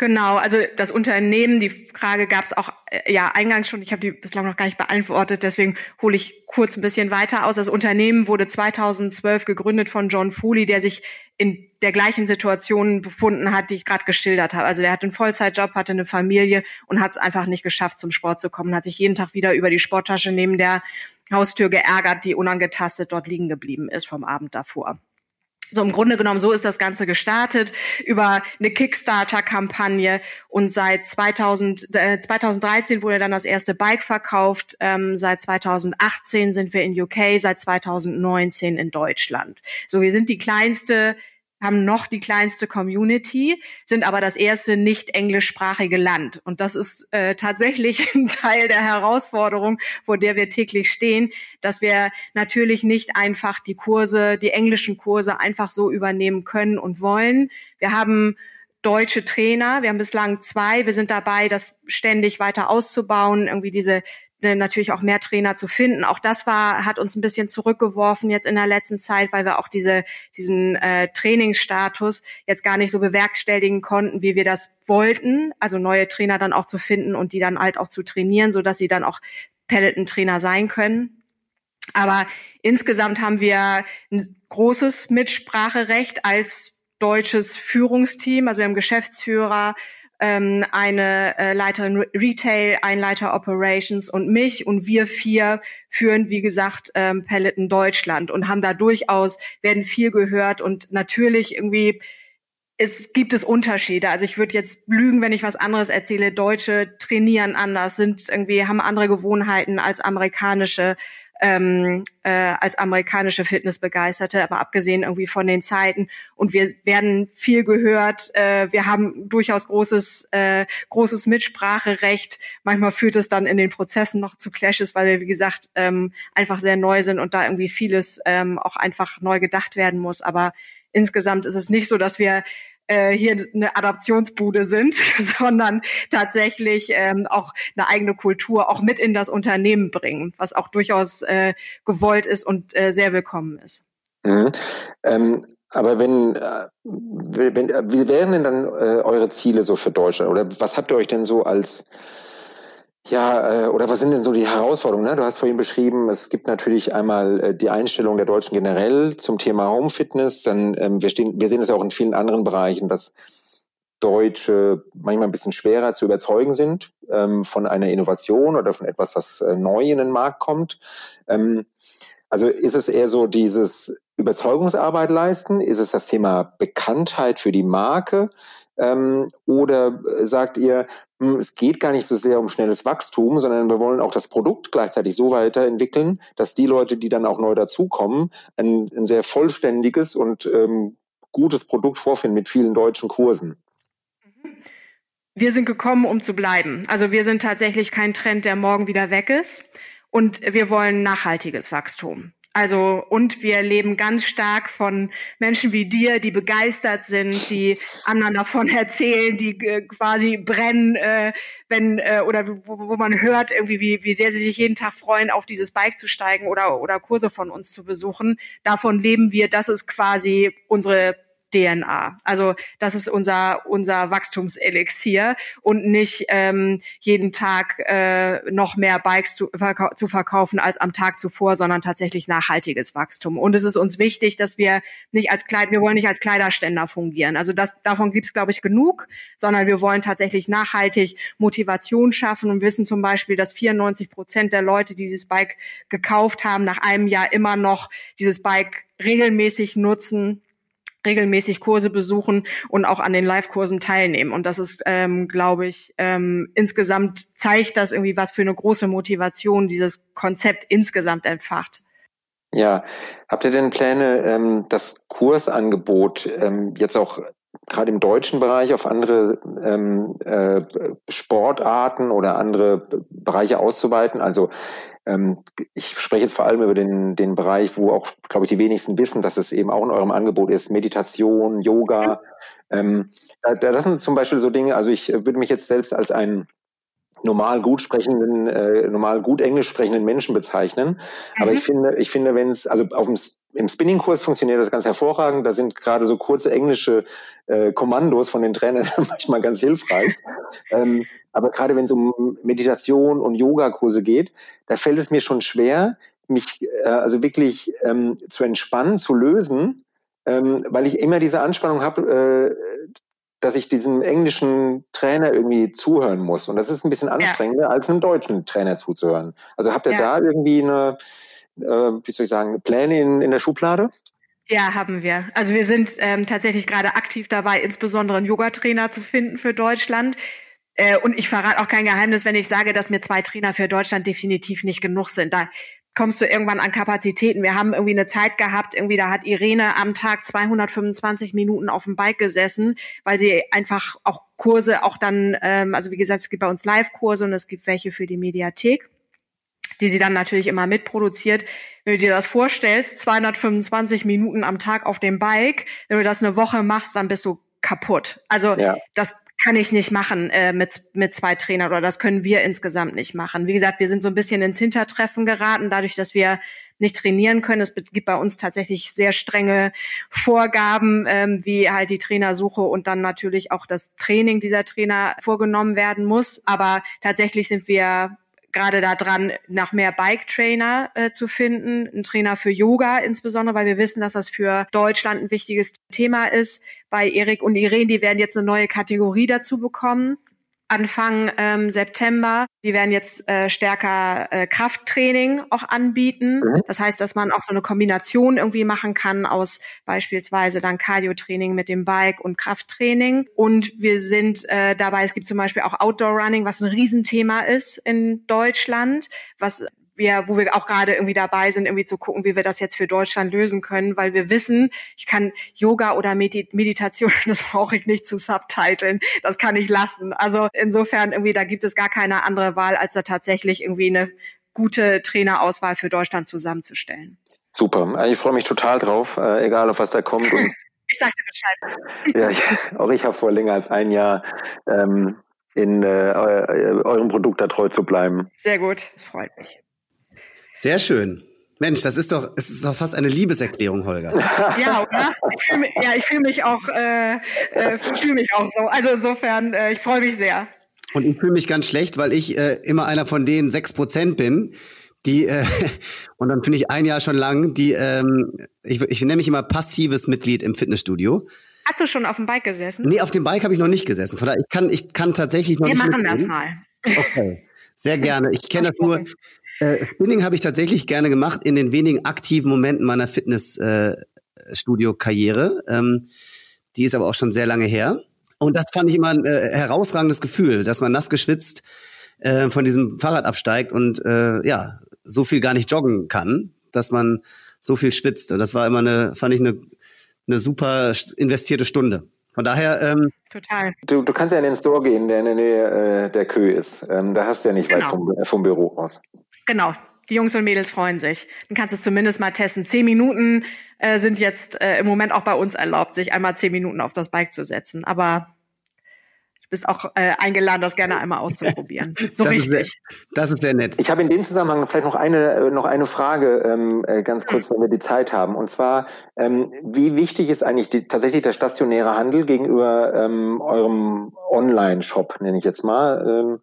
Genau, also das Unternehmen, die Frage gab es auch äh, ja eingangs schon, ich habe die bislang noch gar nicht beantwortet, deswegen hole ich kurz ein bisschen weiter aus. Das Unternehmen wurde 2012 gegründet von John Foley, der sich in der gleichen Situation befunden hat, die ich gerade geschildert habe. Also der hat einen Vollzeitjob, hatte eine Familie und hat es einfach nicht geschafft, zum Sport zu kommen, hat sich jeden Tag wieder über die Sporttasche neben der Haustür geärgert, die unangetastet dort liegen geblieben ist vom Abend davor. So im Grunde genommen, so ist das Ganze gestartet über eine Kickstarter-Kampagne und seit 2000, äh, 2013 wurde dann das erste Bike verkauft. Ähm, seit 2018 sind wir in UK, seit 2019 in Deutschland. So, wir sind die kleinste haben noch die kleinste Community, sind aber das erste nicht englischsprachige Land. Und das ist äh, tatsächlich *laughs* ein Teil der Herausforderung, vor der wir täglich stehen, dass wir natürlich nicht einfach die Kurse, die englischen Kurse einfach so übernehmen können und wollen. Wir haben deutsche Trainer. Wir haben bislang zwei. Wir sind dabei, das ständig weiter auszubauen, irgendwie diese natürlich auch mehr Trainer zu finden. Auch das war, hat uns ein bisschen zurückgeworfen jetzt in der letzten Zeit, weil wir auch diese, diesen äh, Trainingsstatus jetzt gar nicht so bewerkstelligen konnten, wie wir das wollten. Also neue Trainer dann auch zu finden und die dann halt auch zu trainieren, so dass sie dann auch Peloton-Trainer sein können. Aber insgesamt haben wir ein großes Mitspracherecht als deutsches Führungsteam. Also wir haben Geschäftsführer, ähm, eine äh, Leiterin Retail, ein Leiter Operations und mich und wir vier führen, wie gesagt, ähm, Peloton Deutschland und haben da durchaus, werden viel gehört und natürlich irgendwie es gibt es Unterschiede. Also ich würde jetzt lügen, wenn ich was anderes erzähle. Deutsche trainieren anders, sind irgendwie haben andere Gewohnheiten als amerikanische ähm, äh, als amerikanische Fitnessbegeisterte, aber abgesehen irgendwie von den Zeiten. Und wir werden viel gehört. Äh, wir haben durchaus großes äh, großes Mitspracherecht. Manchmal führt es dann in den Prozessen noch zu Clashes, weil wir wie gesagt ähm, einfach sehr neu sind und da irgendwie vieles ähm, auch einfach neu gedacht werden muss. Aber insgesamt ist es nicht so, dass wir äh, hier eine Adaptionsbude sind, *laughs* sondern tatsächlich ähm, auch eine eigene Kultur auch mit in das Unternehmen bringen, was auch durchaus äh, gewollt ist und äh, sehr willkommen ist. Mhm. Ähm, aber wenn, äh, wenn, wie wären denn dann äh, eure Ziele so für Deutschland? Oder was habt ihr euch denn so als ja, äh, oder was sind denn so die Herausforderungen? Ne? Du hast vorhin beschrieben, es gibt natürlich einmal äh, die Einstellung der Deutschen generell zum Thema Home Fitness. Dann ähm, wir, stehen, wir sehen es ja auch in vielen anderen Bereichen, dass Deutsche manchmal ein bisschen schwerer zu überzeugen sind ähm, von einer Innovation oder von etwas, was äh, neu in den Markt kommt. Ähm, also ist es eher so dieses Überzeugungsarbeit leisten? Ist es das Thema Bekanntheit für die Marke? Ähm, oder sagt ihr, hm, es geht gar nicht so sehr um schnelles Wachstum, sondern wir wollen auch das Produkt gleichzeitig so weiterentwickeln, dass die Leute, die dann auch neu dazukommen, ein, ein sehr vollständiges und ähm, gutes Produkt vorfinden mit vielen deutschen Kursen? Wir sind gekommen, um zu bleiben. Also wir sind tatsächlich kein Trend, der morgen wieder weg ist. Und wir wollen nachhaltiges Wachstum. Also, und wir leben ganz stark von Menschen wie dir, die begeistert sind, die anderen davon *laughs* erzählen, die äh, quasi brennen, äh, wenn, äh, oder wo, wo man hört irgendwie, wie, wie sehr sie sich jeden Tag freuen, auf dieses Bike zu steigen oder, oder Kurse von uns zu besuchen. Davon leben wir. Das ist quasi unsere DNA. Also das ist unser unser Wachstumselixier und nicht ähm, jeden Tag äh, noch mehr Bikes zu, verkau zu verkaufen als am Tag zuvor, sondern tatsächlich nachhaltiges Wachstum. Und es ist uns wichtig, dass wir nicht als Kleid, wir wollen nicht als Kleiderständer fungieren. Also das davon gibt es glaube ich genug, sondern wir wollen tatsächlich nachhaltig Motivation schaffen und wissen zum Beispiel, dass 94 Prozent der Leute, die dieses Bike gekauft haben, nach einem Jahr immer noch dieses Bike regelmäßig nutzen regelmäßig Kurse besuchen und auch an den Live-Kursen teilnehmen. Und das ist, ähm, glaube ich, ähm, insgesamt zeigt das irgendwie, was für eine große Motivation dieses Konzept insgesamt entfacht. Ja, habt ihr denn Pläne, ähm, das Kursangebot ähm, jetzt auch gerade im deutschen Bereich auf andere ähm, äh, Sportarten oder andere Bereiche auszuweiten? Also ich spreche jetzt vor allem über den, den Bereich, wo auch, glaube ich, die wenigsten wissen, dass es eben auch in eurem Angebot ist, Meditation, Yoga. Ähm, das sind zum Beispiel so Dinge, also ich würde mich jetzt selbst als einen normal gut sprechenden, äh, normal gut Englisch sprechenden Menschen bezeichnen. Mhm. Aber ich finde, ich finde, wenn es, also auf dem, im Spinning-Kurs funktioniert das ganz hervorragend. Da sind gerade so kurze englische äh, Kommandos von den Trainern *laughs* manchmal ganz hilfreich. ähm, aber gerade wenn es um Meditation und Yoga-Kurse geht, da fällt es mir schon schwer, mich äh, also wirklich ähm, zu entspannen, zu lösen, ähm, weil ich immer diese Anspannung habe, äh, dass ich diesem englischen Trainer irgendwie zuhören muss. Und das ist ein bisschen anstrengender, ja. als einem deutschen Trainer zuzuhören. Also habt ihr ja. da irgendwie eine, äh, wie soll ich sagen, Pläne in, in der Schublade? Ja, haben wir. Also wir sind ähm, tatsächlich gerade aktiv dabei, insbesondere einen Yogatrainer zu finden für Deutschland. Äh, und ich verrate auch kein Geheimnis, wenn ich sage, dass mir zwei Trainer für Deutschland definitiv nicht genug sind. Da kommst du irgendwann an Kapazitäten. Wir haben irgendwie eine Zeit gehabt, irgendwie da hat Irene am Tag 225 Minuten auf dem Bike gesessen, weil sie einfach auch Kurse auch dann, ähm, also wie gesagt, es gibt bei uns Live-Kurse und es gibt welche für die Mediathek die sie dann natürlich immer mitproduziert. Wenn du dir das vorstellst, 225 Minuten am Tag auf dem Bike, wenn du das eine Woche machst, dann bist du kaputt. Also ja. das kann ich nicht machen äh, mit, mit zwei Trainern oder das können wir insgesamt nicht machen. Wie gesagt, wir sind so ein bisschen ins Hintertreffen geraten, dadurch, dass wir nicht trainieren können. Es gibt bei uns tatsächlich sehr strenge Vorgaben, ähm, wie halt die Trainersuche und dann natürlich auch das Training dieser Trainer vorgenommen werden muss. Aber tatsächlich sind wir gerade da dran, nach mehr Bike-Trainer äh, zu finden, ein Trainer für Yoga insbesondere, weil wir wissen, dass das für Deutschland ein wichtiges Thema ist. Bei Erik und Irene, die werden jetzt eine neue Kategorie dazu bekommen. Anfang ähm, September. Die werden jetzt äh, stärker äh, Krafttraining auch anbieten. Mhm. Das heißt, dass man auch so eine Kombination irgendwie machen kann aus beispielsweise dann Cardio-Training mit dem Bike und Krafttraining. Und wir sind äh, dabei, es gibt zum Beispiel auch Outdoor-Running, was ein Riesenthema ist in Deutschland, was wir, wo wir auch gerade irgendwie dabei sind, irgendwie zu gucken, wie wir das jetzt für Deutschland lösen können, weil wir wissen, ich kann Yoga oder Meditation, *laughs* das brauche ich nicht zu subtiteln, das kann ich lassen. Also insofern irgendwie, da gibt es gar keine andere Wahl, als da tatsächlich irgendwie eine gute Trainerauswahl für Deutschland zusammenzustellen. Super. Ich freue mich total drauf, äh, egal auf was da kommt. *laughs* Ich sage dir Bescheid. *laughs* Ja, ich, auch ich habe vor länger als ein Jahr ähm, in äh, eurem Produkt da treu zu bleiben. Sehr gut, das freut mich. Sehr schön. Mensch, das ist doch, es ist doch fast eine Liebeserklärung, Holger. *laughs* Ja, oder? Ich fühl ja, ich fühle mich auch, äh, äh, fühle mich auch so. Also insofern, äh, ich freue mich sehr. Und ich fühle mich ganz schlecht, weil ich äh, immer einer von den sechs Prozent bin, die äh, *laughs* und dann finde ich ein Jahr schon lang, die ähm, ich, ich nenne mich immer passives Mitglied im Fitnessstudio. Hast du schon auf dem Bike gesessen? Nee, auf dem Bike habe ich noch nicht gesessen. Von daher, ich kann, ich kann tatsächlich noch Wir nicht. Wir machen mitgehen. das mal. Okay. Sehr gerne. Ich kenne das nur. Äh, Spinning habe ich tatsächlich gerne gemacht in den wenigen aktiven Momenten meiner Fitnessstudio-Karriere. Äh, ähm, die ist aber auch schon sehr lange her. Und das fand ich immer ein äh, herausragendes Gefühl, dass man nass geschwitzt äh, von diesem Fahrrad absteigt und äh, ja, so viel gar nicht joggen kann, dass man so viel schwitzt. Und das war immer eine, fand ich eine, eine super investierte Stunde. Von daher. Ähm, Total. Du, du kannst ja in den Store gehen, der in der Nähe äh, der Kö ist. Ähm, da hast du ja nicht genau. weit vom, vom Büro aus. Genau. Die Jungs und Mädels freuen sich. Dann kannst du es zumindest mal testen. Zehn Minuten äh, sind jetzt äh, im Moment auch bei uns erlaubt, sich einmal zehn Minuten auf das Bike zu setzen. Aber bist auch äh, eingeladen, das gerne einmal auszuprobieren. *laughs* So das richtig. Ist sehr, das ist sehr nett. Ich habe in dem Zusammenhang vielleicht noch eine äh, noch eine Frage ähm, äh, ganz kurz, wenn wir die Zeit haben. Und zwar, ähm, wie wichtig ist eigentlich die, tatsächlich der stationäre Handel gegenüber ähm, eurem Online-Shop, nenne ich jetzt mal? Ähm,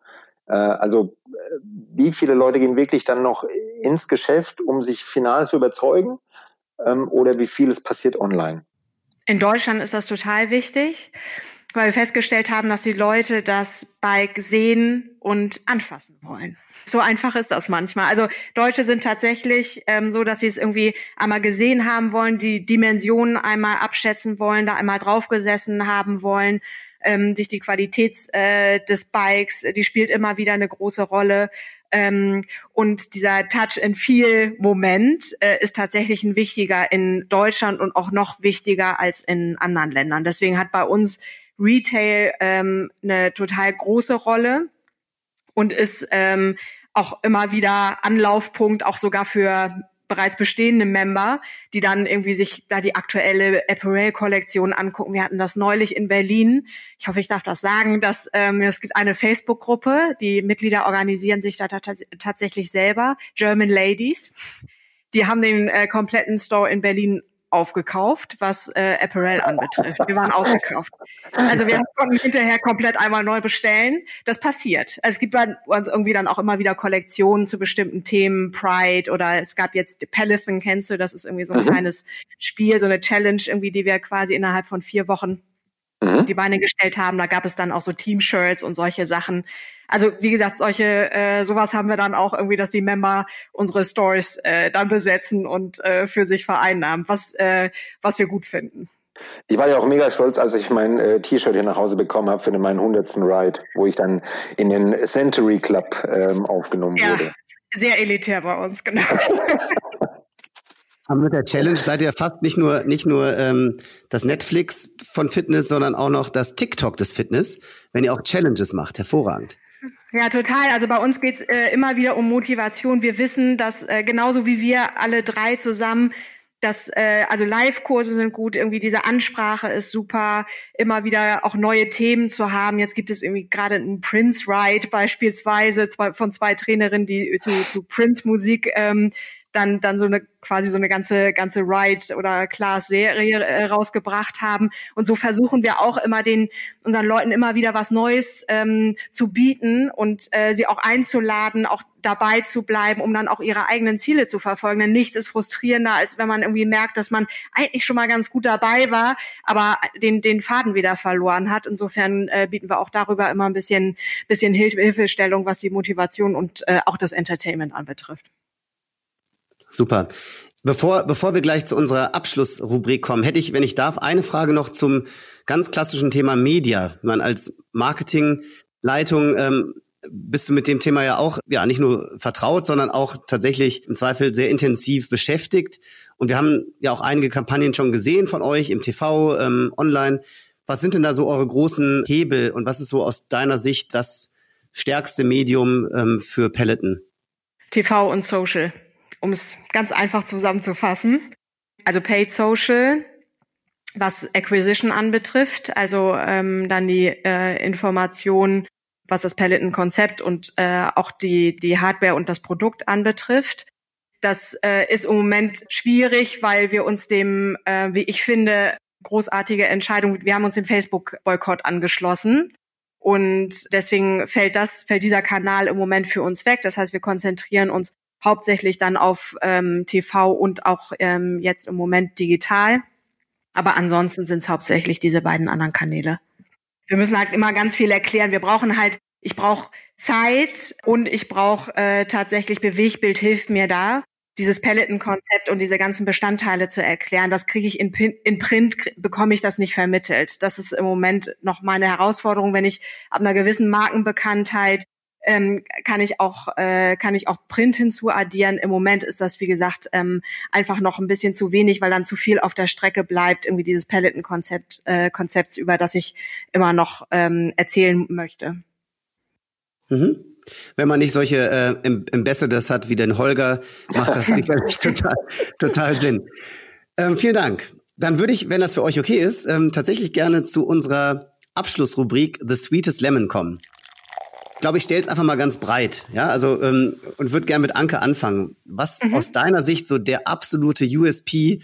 äh, also wie viele Leute gehen wirklich dann noch ins Geschäft, um sich final zu überzeugen? Ähm, oder wie vieles passiert online? In Deutschland ist das total wichtig weil wir festgestellt haben, dass die Leute das Bike sehen und anfassen wollen. So einfach ist das manchmal. Also Deutsche sind tatsächlich ähm, so, dass sie es irgendwie einmal gesehen haben wollen, die Dimensionen einmal abschätzen wollen, da einmal draufgesessen haben wollen, ähm, sich die Qualität äh, des Bikes, die spielt immer wieder eine große Rolle. Ähm, und dieser Touch-and-Feel-Moment äh, ist tatsächlich ein wichtiger in Deutschland und auch noch wichtiger als in anderen Ländern. Deswegen hat bei uns Retail ähm, eine total große Rolle und ist ähm, auch immer wieder Anlaufpunkt, auch sogar für bereits bestehende Member, die dann irgendwie sich da die aktuelle Apparel-Kollektion angucken. Wir hatten das neulich in Berlin. Ich hoffe, ich darf das sagen, dass ähm, es gibt eine Facebook-Gruppe, die Mitglieder organisieren sich da tatsächlich selber, German Ladies. Die haben den äh, kompletten Store in Berlin aufgekauft, was äh, Apparel anbetrifft. Wir waren *laughs* ausgekauft. Also wir *laughs* konnten hinterher komplett einmal neu bestellen. Das passiert. Also es gibt bei uns irgendwie dann auch immer wieder Kollektionen zu bestimmten Themen, Pride oder es gab jetzt Peloton, kennst du, das ist irgendwie so ein mhm. kleines Spiel, so eine Challenge irgendwie, die wir quasi innerhalb von vier Wochen mhm. die Beine gestellt haben. Da gab es dann auch so Team-Shirts und solche Sachen. Also wie gesagt, solche äh, sowas haben wir dann auch irgendwie, dass die Member unsere Stories äh, dann besetzen und äh, für sich vereinnahmen, was äh, was wir gut finden. Ich war ja auch mega stolz, als ich mein äh, T-Shirt hier nach Hause bekommen habe für meinen 100. Ride, wo ich dann in den Century Club ähm, aufgenommen ja, wurde. Sehr elitär bei uns, genau. Aber mit der Challenge seid ihr fast nicht nur nicht nur ähm, das Netflix von Fitness, sondern auch noch das TikTok des Fitness, wenn ihr auch Challenges macht. Hervorragend. Ja, total. Also bei uns geht's äh, immer wieder um Motivation. Wir wissen, dass äh, genauso wie wir alle drei zusammen dass äh, also Live-Kurse sind gut, irgendwie diese Ansprache ist super, immer wieder auch neue Themen zu haben. Jetzt gibt es irgendwie gerade einen Prince Ride beispielsweise zwei, von zwei Trainerinnen, die zu, zu Prince-Musik ähm, dann dann so eine quasi so eine ganze ganze Ride oder Class Serie äh, rausgebracht haben und so versuchen wir auch immer den unseren Leuten immer wieder was Neues ähm, zu bieten und äh, sie auch einzuladen, auch dabei zu bleiben, um dann auch ihre eigenen Ziele zu verfolgen. Denn nichts ist frustrierender, als wenn man irgendwie merkt, dass man eigentlich schon mal ganz gut dabei war, aber den den Faden wieder verloren hat. Insofern äh, bieten wir auch darüber immer ein bisschen bisschen Hilfestellung, was die Motivation und äh, auch das Entertainment anbetrifft. Super. Bevor, bevor wir gleich zu unserer Abschlussrubrik kommen, hätte ich, wenn ich darf, eine Frage noch zum ganz klassischen Thema Media. Man als Marketingleitung ähm, bist du mit dem Thema ja auch ja nicht nur vertraut, sondern auch tatsächlich im Zweifel sehr intensiv beschäftigt. Und wir haben ja auch einige Kampagnen schon gesehen von euch im TV, ähm, online. Was sind denn da so eure großen Hebel und was ist so aus deiner Sicht das stärkste Medium ähm, für Peloton? TV und Social um es ganz einfach zusammenzufassen. Also Paid Social, was Acquisition anbetrifft, also ähm, dann die äh, Information, was das Peloton-Konzept und äh, auch die, die Hardware und das Produkt anbetrifft. Das äh, ist im Moment schwierig, weil wir uns dem, äh, wie ich finde, großartige Entscheidung, wir haben uns dem Facebook-Boykott angeschlossen. Und deswegen fällt das, fällt dieser Kanal im Moment für uns weg. Das heißt, wir konzentrieren uns hauptsächlich dann auf ähm, TV und auch ähm, jetzt im Moment digital. Aber ansonsten sind es hauptsächlich diese beiden anderen Kanäle. Wir müssen halt immer ganz viel erklären. Wir brauchen halt, ich brauche Zeit und ich brauche äh, tatsächlich Bewegbild hilft mir da, dieses Peloton-Konzept und diese ganzen Bestandteile zu erklären. Das kriege ich in, in Print, bekomme ich das nicht vermittelt. Das ist im Moment noch meine Herausforderung, wenn ich ab einer gewissen Markenbekanntheit ähm, kann ich auch äh, kann ich auch Print hinzuaddieren. Im Moment ist das wie gesagt ähm, einfach noch ein bisschen zu wenig, weil dann zu viel auf der Strecke bleibt irgendwie dieses Peloton-Konzept äh, Konzepts über das ich immer noch ähm, erzählen möchte. Mhm. Wenn man nicht solche äh, Ambassadors hat wie den Holger, macht das *laughs* sicherlich total, total Sinn. Ähm, vielen Dank. Dann würde ich, wenn das für euch okay ist, ähm, tatsächlich gerne zu unserer Abschlussrubrik The Sweetest Lemon kommen glaube, ich stelle es einfach mal ganz breit, ja, also ähm, und würde gerne mit Anke anfangen. Was mhm. aus deiner Sicht so der absolute USP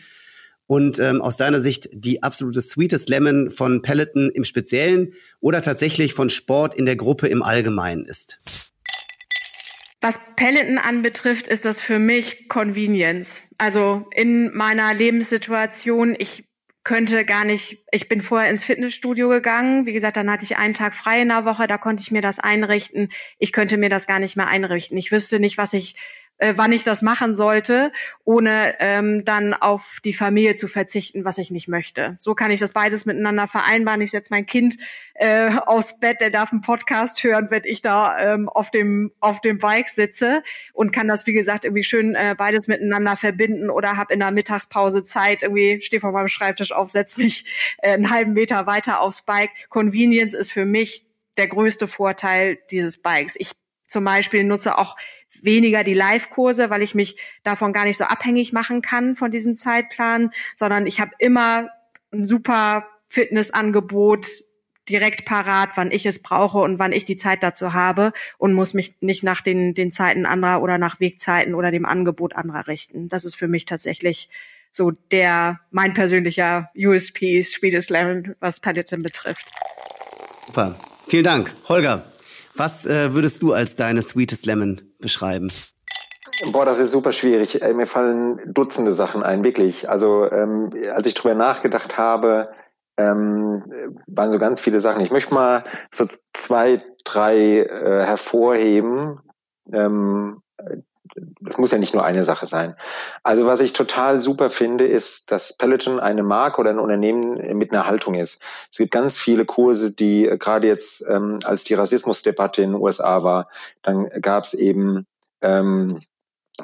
und ähm, aus deiner Sicht die absolute Sweetest Lemon von Peloton im Speziellen oder tatsächlich von Sport in der Gruppe im Allgemeinen ist? Was Peloton anbetrifft, ist das für mich Convenience. Also in meiner Lebenssituation, ich könnte gar nicht, ich bin vorher ins Fitnessstudio gegangen. Wie gesagt, dann hatte ich einen Tag frei in der Woche, da konnte ich mir das einrichten. Ich könnte mir das gar nicht mehr einrichten. Ich wüsste nicht, was ich äh, wann ich das machen sollte, ohne ähm, dann auf die Familie zu verzichten, was ich nicht möchte. So kann ich das beides miteinander vereinbaren. Ich setze mein Kind äh, aufs Bett, der darf einen Podcast hören, wenn ich da ähm, auf dem auf dem Bike sitze und kann das wie gesagt irgendwie schön äh, beides miteinander verbinden oder habe in der Mittagspause Zeit irgendwie stehe vor meinem Schreibtisch auf, setze mich äh, einen halben Meter weiter aufs Bike. Convenience ist für mich der größte Vorteil dieses Bikes. Ich zum Beispiel nutze auch weniger die Live-Kurse, weil ich mich davon gar nicht so abhängig machen kann von diesem Zeitplan, sondern ich habe immer ein super Fitnessangebot direkt parat, wann ich es brauche und wann ich die Zeit dazu habe und muss mich nicht nach den, den Zeiten anderer oder nach Wegzeiten oder dem Angebot anderer richten. Das ist für mich tatsächlich so der, mein persönlicher USP, Sweetest Lemon, was Peloton betrifft. Super. Vielen Dank. Holger, was äh, würdest du als deine Sweetest Lemon beschreiben? Boah, das ist super schwierig. Äh, mir fallen Dutzende Sachen ein, wirklich. Also ähm, als ich drüber nachgedacht habe, ähm, waren so ganz viele Sachen. Ich möchte mal so zwei, drei äh, hervorheben, ähm, das muss ja nicht nur eine Sache sein. Also was ich total super finde, ist, dass Peloton eine Marke oder ein Unternehmen mit einer Haltung ist. Es gibt ganz viele Kurse, die äh, gerade jetzt, ähm, als die Rassismusdebatte in den USA war, dann gab es eben ähm,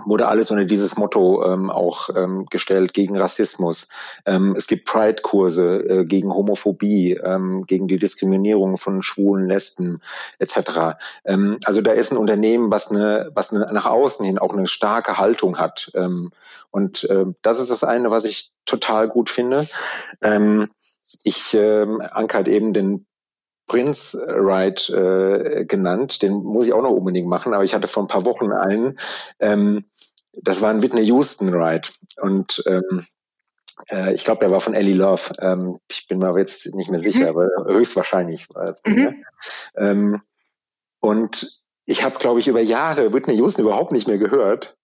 wurde alles unter dieses Motto ähm, auch ähm, gestellt gegen Rassismus. Ähm, es gibt Pride-Kurse äh, gegen Homophobie, ähm, gegen die Diskriminierung von Schwulen, Lesben etc. Ähm, also da ist ein Unternehmen, was eine, was eine, nach außen hin auch eine starke Haltung hat. Ähm, und äh, das ist das eine, was ich total gut finde. Ähm, ich ähm, ankert eben den Prince Ride äh, genannt. Den muss ich auch noch unbedingt machen, aber ich hatte vor ein paar Wochen einen. Ähm, das war ein Whitney Houston Ride. Und ähm, äh, ich glaube, der war von Ellie Love. Ähm, ich bin mir aber jetzt nicht mehr sicher, mhm. aber höchstwahrscheinlich war es. Mhm. Ähm, und ich habe, glaube ich, über Jahre Whitney Houston überhaupt nicht mehr gehört.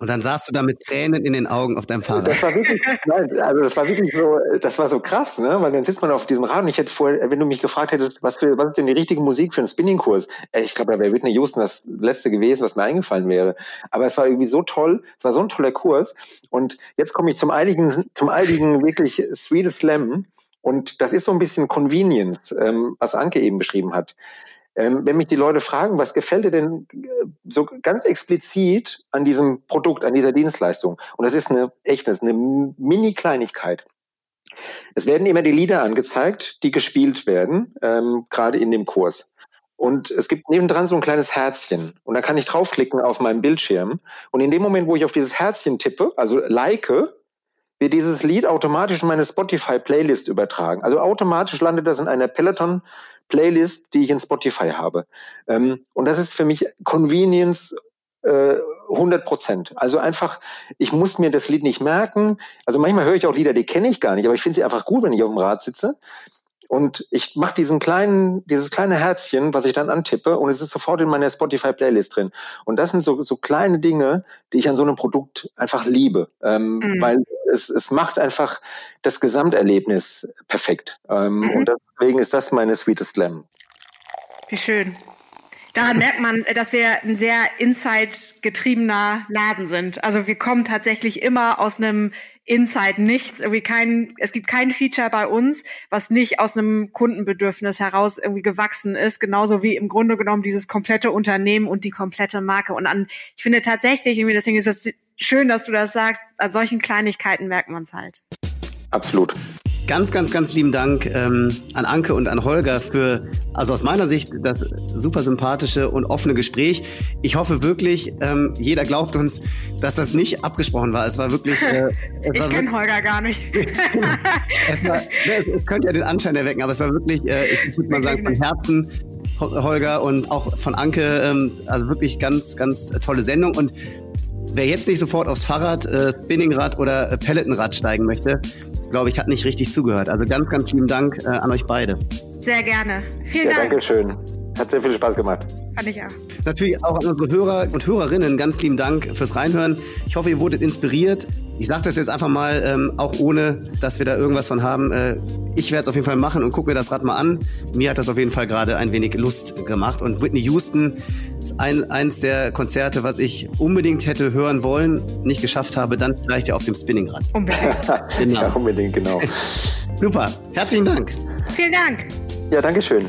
Und dann saßt du da mit Tränen in den Augen auf deinem Fahrrad. Das war wirklich, nein, also das war wirklich so, das war so krass, ne? Weil dann sitzt man auf diesem Rad und ich hätte vorher, wenn du mich gefragt hättest, was für, was ist denn die richtige Musik für einen Spinningkurs? Ich glaube, da wäre Whitney Houston das letzte gewesen, was mir eingefallen wäre. Aber es war irgendwie so toll, es war so ein toller Kurs. Und jetzt komme ich zum einigen, zum einigen wirklich Sweetest Slam. Und das ist so ein bisschen Convenience, ähm, was Anke eben beschrieben hat. Ähm, wenn mich die Leute fragen, was gefällt dir denn äh, so ganz explizit an diesem Produkt, an dieser Dienstleistung? Und das ist eine echt, das ist eine Mini-Kleinigkeit. Es werden immer die Lieder angezeigt, die gespielt werden, ähm, gerade in dem Kurs. Und es gibt nebendran so ein kleines Herzchen. Und da kann ich draufklicken auf meinem Bildschirm. Und in dem Moment, wo ich auf dieses Herzchen tippe, also like, wird dieses Lied automatisch in meine Spotify-Playlist übertragen. Also automatisch landet das in einer Peloton-Playlist, die ich in Spotify habe. Ähm, und das ist für mich Convenience 100 äh, Prozent. Also einfach, ich muss mir das Lied nicht merken. Also manchmal höre ich auch Lieder, die kenne ich gar nicht, aber ich finde sie einfach gut, wenn ich auf dem Rad sitze. Und ich mache diesen kleinen, dieses kleine Herzchen, was ich dann antippe, und es ist sofort in meiner Spotify-Playlist drin. Und das sind so, so kleine Dinge, die ich an so einem Produkt einfach liebe, ähm, mhm. weil es, es macht einfach das Gesamterlebnis perfekt. Ähm, mhm. Und deswegen ist das meine Sweetest Slam. Wie schön. Daran merkt man, dass wir ein sehr Insight-getriebener Laden sind. Also wir kommen tatsächlich immer aus einem Insight nichts, irgendwie kein, es gibt kein Feature bei uns, was nicht aus einem Kundenbedürfnis heraus irgendwie gewachsen ist, genauso wie im Grunde genommen dieses komplette Unternehmen und die komplette Marke. Und an, ich finde tatsächlich, irgendwie deswegen ist es schön, dass du das sagst, an solchen Kleinigkeiten merkt man es halt. Absolut. Ganz, ganz, ganz lieben Dank ähm, an Anke und an Holger für, also aus meiner Sicht, das super sympathische und offene Gespräch. Ich hoffe wirklich, ähm, jeder glaubt uns, dass das nicht abgesprochen war. Es war wirklich. Äh, *laughs* es ich kenne Holger gar nicht. *laughs* es, war, ne, es könnte ja den Anschein erwecken, aber es war wirklich, äh, ich würde mal sagen, von Herzen Holger und auch von Anke, ähm, also wirklich ganz, ganz tolle Sendung. Und wer jetzt nicht sofort aufs Fahrrad, äh, Spinningrad oder äh, Pelletenrad steigen möchte, glaube ich, hat nicht richtig zugehört. Also ganz, ganz lieben Dank äh, an euch beide. Sehr gerne. Vielen ja, Dank. Dankeschön. Hat sehr viel Spaß gemacht. Fand ich auch. Natürlich auch an unsere Hörer und Hörerinnen ganz lieben Dank fürs Reinhören. Ich hoffe, ihr wurdet inspiriert. Ich sage das jetzt einfach mal, ähm, auch ohne, dass wir da irgendwas von haben. Äh, ich werde es auf jeden Fall machen und gucke mir das Rad mal an. Mir hat das auf jeden Fall gerade ein wenig Lust gemacht. Und Whitney Houston ist ein, eins der Konzerte, was ich unbedingt hätte hören wollen, nicht geschafft habe, dann vielleicht ja auf dem Spinningrad. Unbedingt. *laughs* genau. Ja, unbedingt, genau. Super. Herzlichen Dank. Vielen Dank. Ja, danke schön.